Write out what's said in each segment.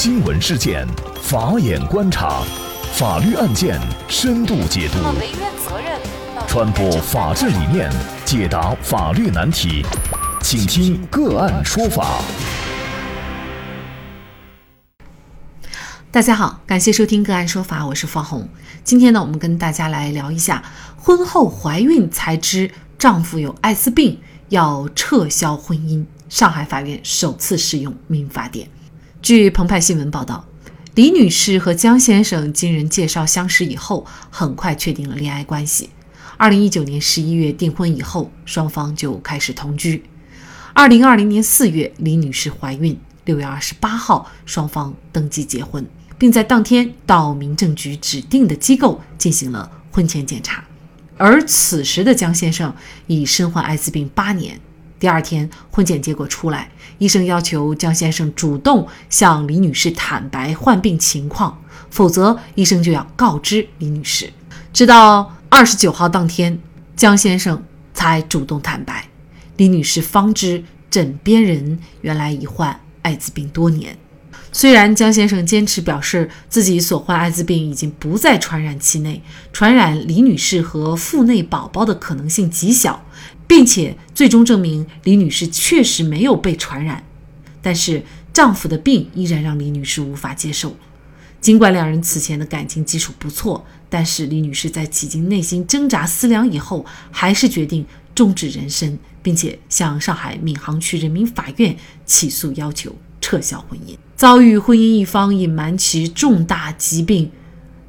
新闻事件，法眼观察，法律案件深度解读，传播法治理念，解答法律难题，请听个案说法。大家好，感谢收听个案说法，我是方红。今天呢，我们跟大家来聊一下，婚后怀孕才知丈夫有艾滋病，要撤销婚姻。上海法院首次适用民法典。据澎湃新闻报道，李女士和江先生经人介绍相识以后，很快确定了恋爱关系。二零一九年十一月订婚以后，双方就开始同居。二零二零年四月，李女士怀孕。六月二十八号，双方登记结婚，并在当天到民政局指定的机构进行了婚前检查。而此时的江先生已身患艾滋病八年。第二天，婚检结果出来，医生要求江先生主动向李女士坦白患病情况，否则医生就要告知李女士。直到二十九号当天，江先生才主动坦白，李女士方知枕边人原来已患艾滋病多年。虽然江先生坚持表示自己所患艾滋病已经不在传染期内，传染李女士和腹内宝宝的可能性极小。并且最终证明李女士确实没有被传染，但是丈夫的病依然让李女士无法接受。尽管两人此前的感情基础不错，但是李女士在几经内心挣扎思量以后，还是决定终止人生，并且向上海闵行区人民法院起诉，要求撤销婚姻。遭遇婚姻一方隐瞒其重大疾病，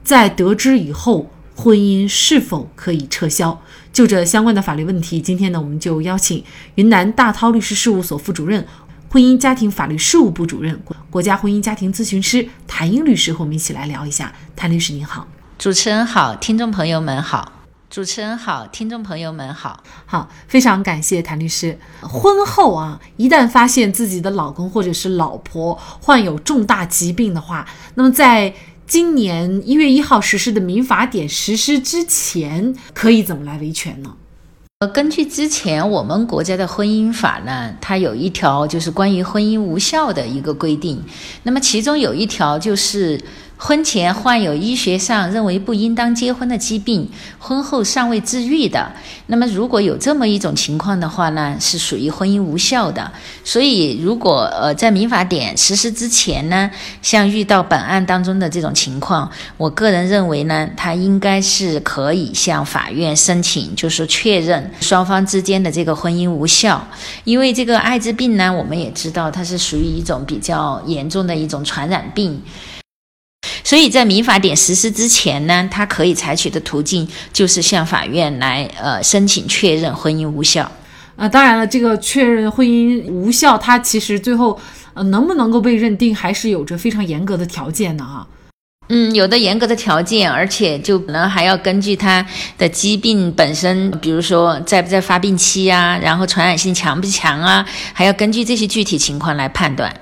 在得知以后。婚姻是否可以撤销？就这相关的法律问题，今天呢，我们就邀请云南大韬律师事务所副主任、婚姻家庭法律事务部主任、国家婚姻家庭咨询师谭英律师和我们一起来聊一下。谭律师您好，主持人好，听众朋友们好，主持人好，听众朋友们好，好，非常感谢谭律师。婚后啊，一旦发现自己的老公或者是老婆患有重大疾病的话，那么在今年一月一号实施的民法典实施之前，可以怎么来维权呢？呃，根据之前我们国家的婚姻法呢，它有一条就是关于婚姻无效的一个规定，那么其中有一条就是。婚前患有医学上认为不应当结婚的疾病，婚后尚未治愈的，那么如果有这么一种情况的话呢，是属于婚姻无效的。所以，如果呃在民法典实施之前呢，像遇到本案当中的这种情况，我个人认为呢，他应该是可以向法院申请，就是确认双方之间的这个婚姻无效。因为这个艾滋病呢，我们也知道它是属于一种比较严重的一种传染病。所以在民法典实施之前呢，他可以采取的途径就是向法院来呃申请确认婚姻无效。啊，当然了，这个确认婚姻无效，它其实最后呃能不能够被认定，还是有着非常严格的条件的哈。嗯，有的严格的条件，而且就可能还要根据他的疾病本身，比如说在不在发病期啊，然后传染性强不强啊，还要根据这些具体情况来判断。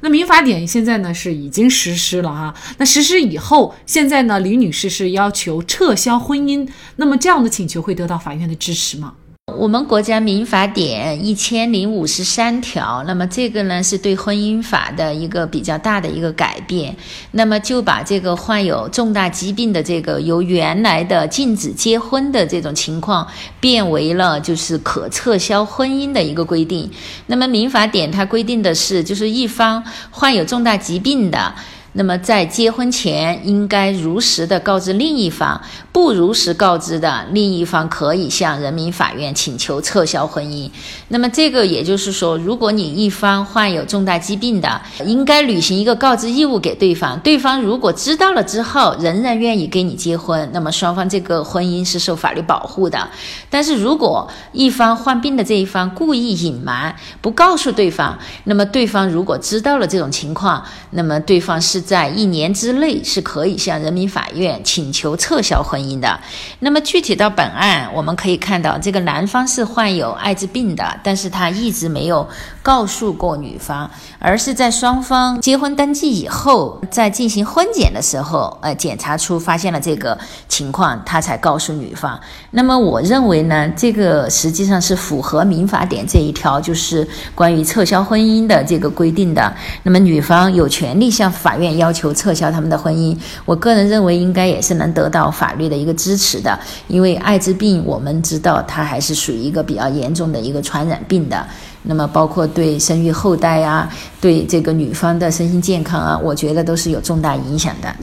那民法典现在呢是已经实施了哈，那实施以后，现在呢李女士是要求撤销婚姻，那么这样的请求会得到法院的支持吗？我们国家民法典一千零五十三条，那么这个呢是对婚姻法的一个比较大的一个改变，那么就把这个患有重大疾病的这个由原来的禁止结婚的这种情况，变为了就是可撤销婚姻的一个规定。那么民法典它规定的是，就是一方患有重大疾病的。那么在结婚前应该如实的告知另一方，不如实告知的另一方可以向人民法院请求撤销婚姻。那么这个也就是说，如果你一方患有重大疾病的，应该履行一个告知义务给对方。对方如果知道了之后仍然愿意跟你结婚，那么双方这个婚姻是受法律保护的。但是如果一方患病的这一方故意隐瞒，不告诉对方，那么对方如果知道了这种情况，那么对方是。在一年之内是可以向人民法院请求撤销婚姻的。那么具体到本案，我们可以看到，这个男方是患有艾滋病的，但是他一直没有告诉过女方，而是在双方结婚登记以后，在进行婚检的时候，呃，检查出发现了这个情况，他才告诉女方。那么我认为呢，这个实际上是符合民法典这一条，就是关于撤销婚姻的这个规定的。那么女方有权利向法院要求撤销他们的婚姻，我个人认为应该也是能得到法律的一个支持的，因为艾滋病我们知道它还是属于一个比较严重的一个传染病的。那么，包括对生育后代啊，对这个女方的身心健康啊，我觉得都是有重大影响的。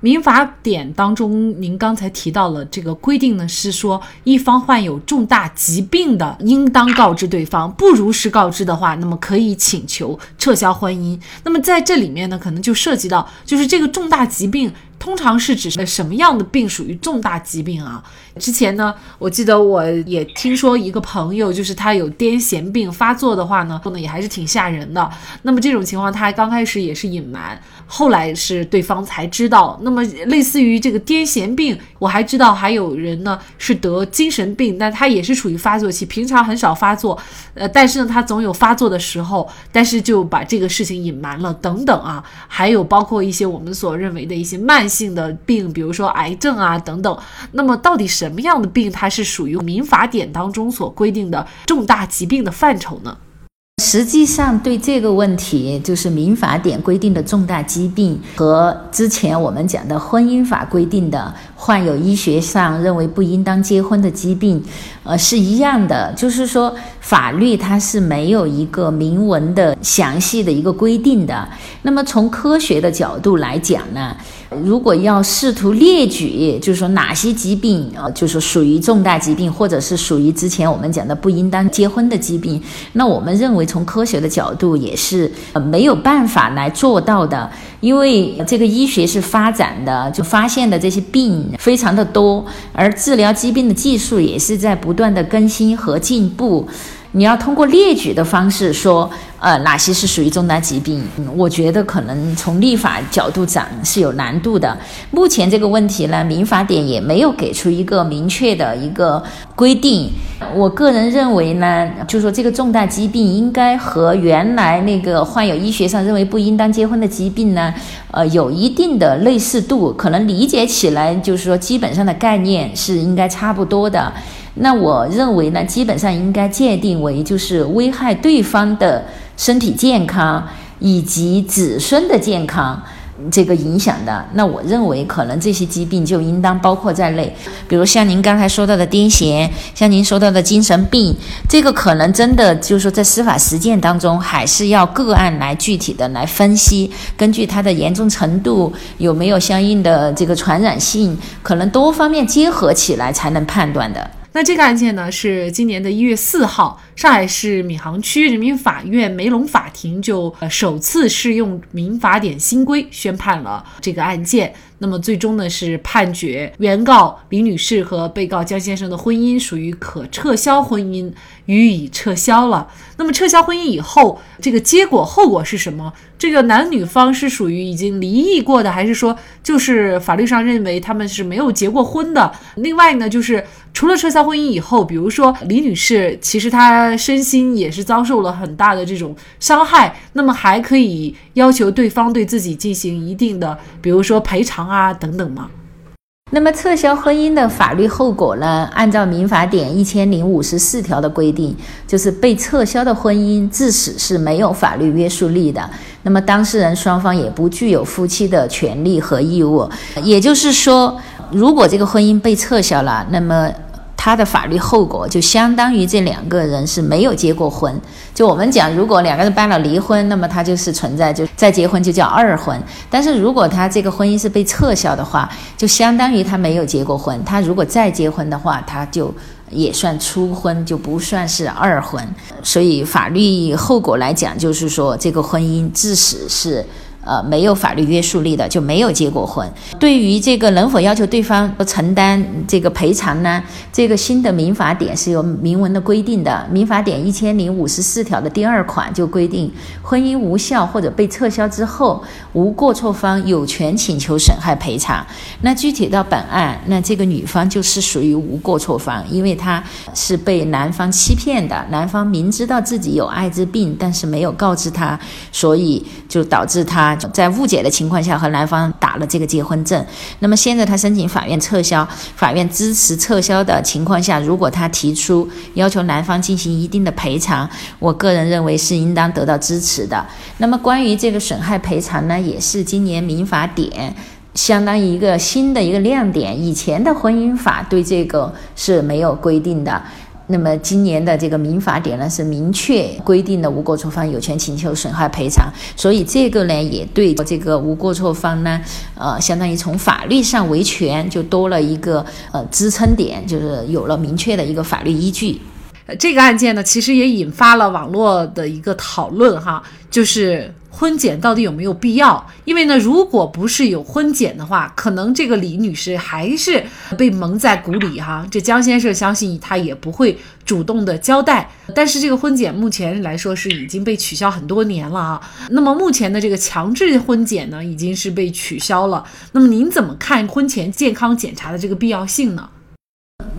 民法典当中，您刚才提到了这个规定呢，是说一方患有重大疾病的，应当告知对方；不如实告知的话，那么可以请求撤销婚姻。那么在这里面呢，可能就涉及到，就是这个重大疾病。通常是指什么样的病属于重大疾病啊？之前呢，我记得我也听说一个朋友，就是他有癫痫病发作的话呢，可能也还是挺吓人的。那么这种情况，他刚开始也是隐瞒，后来是对方才知道。那么类似于这个癫痫病，我还知道还有人呢是得精神病，但他也是处于发作期，平常很少发作，呃，但是呢他总有发作的时候，但是就把这个事情隐瞒了等等啊。还有包括一些我们所认为的一些慢。性的病，比如说癌症啊等等，那么到底什什么样的病它是属于民法典当中所规定的重大疾病的范畴呢？实际上，对这个问题，就是民法典规定的重大疾病和之前我们讲的婚姻法规定的患有医学上认为不应当结婚的疾病，呃，是一样的。就是说，法律它是没有一个明文的详细的一个规定的。那么，从科学的角度来讲呢？如果要试图列举，就是说哪些疾病啊，就是属于重大疾病，或者是属于之前我们讲的不应当结婚的疾病，那我们认为从从科学的角度也是呃没有办法来做到的，因为这个医学是发展的，就发现的这些病非常的多，而治疗疾病的技术也是在不断的更新和进步。你要通过列举的方式说，呃，哪些是属于重大疾病？嗯我觉得可能从立法角度讲是有难度的。目前这个问题呢，民法典也没有给出一个明确的一个规定。我个人认为呢，就说这个重大疾病应该和原来那个患有医学上认为不应当结婚的疾病呢，呃，有一定的类似度，可能理解起来就是说基本上的概念是应该差不多的。那我认为呢，基本上应该界定为就是危害对方的身体健康以及子孙的健康这个影响的。那我认为可能这些疾病就应当包括在内，比如像您刚才说到的癫痫，像您说到的精神病，这个可能真的就是说在司法实践当中还是要个案来具体的来分析，根据它的严重程度有没有相应的这个传染性，可能多方面结合起来才能判断的。那这个案件呢，是今年的一月四号，上海市闵行区人民法院梅陇法庭就首次适用民法典新规宣判了这个案件。那么最终呢，是判决原告李女士和被告江先生的婚姻属于可撤销婚姻，予以撤销了。那么撤销婚姻以后，这个结果后果是什么？这个男女方是属于已经离异过的，还是说就是法律上认为他们是没有结过婚的？另外呢，就是除了撤销婚姻以后，比如说李女士其实她身心也是遭受了很大的这种伤害，那么还可以要求对方对自己进行一定的，比如说赔偿。啊，等等嘛。那么撤销婚姻的法律后果呢？按照民法典一千零五十四条的规定，就是被撤销的婚姻致使是没有法律约束力的。那么当事人双方也不具有夫妻的权利和义务。也就是说，如果这个婚姻被撤销了，那么。他的法律后果就相当于这两个人是没有结过婚。就我们讲，如果两个人办了离婚，那么他就是存在就再结婚就叫二婚。但是如果他这个婚姻是被撤销的话，就相当于他没有结过婚。他如果再结婚的话，他就也算初婚，就不算是二婚。所以法律后果来讲，就是说这个婚姻致使是。呃没有法律约束力的，就没有结过婚。对于这个能否要求对方承担这个赔偿呢？这个新的民法典是有明文的规定的，民法典一千零五十四条的第二款就规定，婚姻无效或者被撤销之后，无过错方有权请求损害赔偿。那具体到本案，那这个女方就是属于无过错方，因为她是被男方欺骗的，男方明知道自己有艾滋病，但是没有告知她，所以就导致她在误解的情况下和男方打了这个结婚证。那么现在他申请法院撤销，法院支持撤销的情况下，如果他提出要求男方进行一定的赔偿，我个人认为是应当得到支持的。那么关于这个损害赔偿呢，也是今年民法典。相当于一个新的一个亮点，以前的婚姻法对这个是没有规定的。那么今年的这个民法典呢，是明确规定的无过错方有权请求损害赔偿，所以这个呢也对这个无过错方呢，呃，相当于从法律上维权就多了一个呃支撑点，就是有了明确的一个法律依据。这个案件呢，其实也引发了网络的一个讨论哈，就是。婚检到底有没有必要？因为呢，如果不是有婚检的话，可能这个李女士还是被蒙在鼓里哈。这江先生相信他也不会主动的交代。但是这个婚检目前来说是已经被取消很多年了啊。那么目前的这个强制婚检呢，已经是被取消了。那么您怎么看婚前健康检查的这个必要性呢？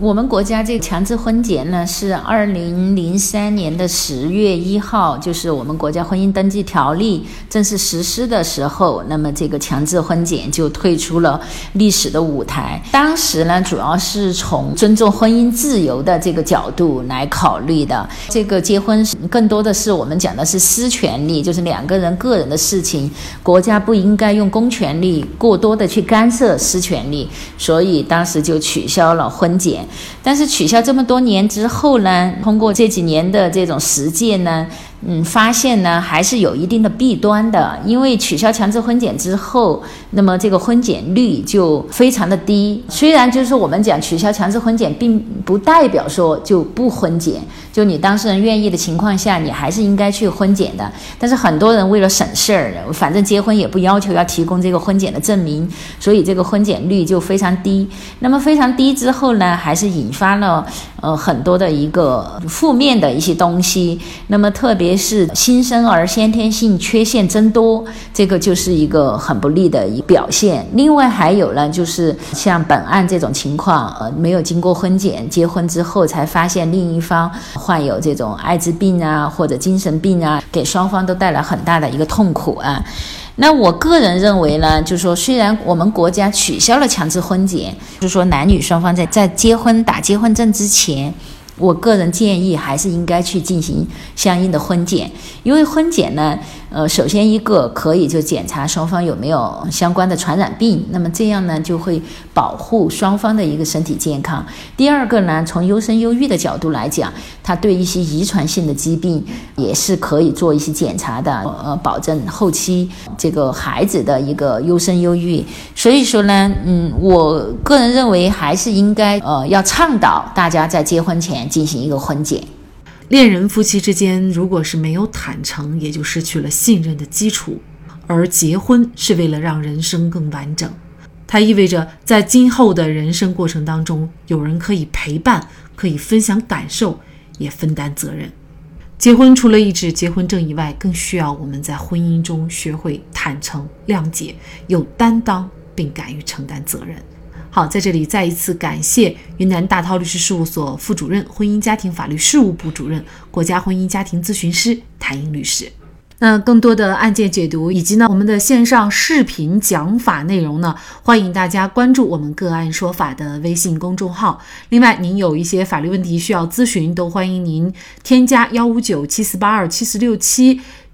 我们国家这个强制婚检呢，是二零零三年的十月一号，就是我们国家婚姻登记条例正式实施的时候，那么这个强制婚检就退出了历史的舞台。当时呢，主要是从尊重婚姻自由的这个角度来考虑的。这个结婚更多的是我们讲的是私权利，就是两个人个人的事情，国家不应该用公权力过多的去干涉私权利，所以当时就取消了婚检。但是取消这么多年之后呢，通过这几年的这种实践呢。嗯，发现呢还是有一定的弊端的，因为取消强制婚检之后，那么这个婚检率就非常的低。虽然就是我们讲取消强制婚检，并不代表说就不婚检，就你当事人愿意的情况下，你还是应该去婚检的。但是很多人为了省事儿，反正结婚也不要求要提供这个婚检的证明，所以这个婚检率就非常低。那么非常低之后呢，还是引发了呃很多的一个负面的一些东西。那么特别。别是新生儿先天性缺陷增多，这个就是一个很不利的一表现。另外还有呢，就是像本案这种情况，呃，没有经过婚检，结婚之后才发现另一方患有这种艾滋病啊或者精神病啊，给双方都带来很大的一个痛苦啊。那我个人认为呢，就是说，虽然我们国家取消了强制婚检，就是说男女双方在在结婚打结婚证之前。我个人建议还是应该去进行相应的婚检，因为婚检呢。呃，首先一个可以就检查双方有没有相关的传染病，那么这样呢就会保护双方的一个身体健康。第二个呢，从优生优育的角度来讲，它对一些遗传性的疾病也是可以做一些检查的，呃，保证后期这个孩子的一个优生优育。所以说呢，嗯，我个人认为还是应该呃要倡导大家在结婚前进行一个婚检。恋人夫妻之间，如果是没有坦诚，也就失去了信任的基础。而结婚是为了让人生更完整，它意味着在今后的人生过程当中，有人可以陪伴，可以分享感受，也分担责任。结婚除了一纸结婚证以外，更需要我们在婚姻中学会坦诚、谅解、有担当，并敢于承担责任。好，在这里再一次感谢云南大韬律师事务所副主任、婚姻家庭法律事务部主任、国家婚姻家庭咨询师谭英律师。那更多的案件解读以及呢我们的线上视频讲法内容呢，欢迎大家关注我们个案说法的微信公众号。另外，您有一些法律问题需要咨询，都欢迎您添加幺五九七四八二七四六七。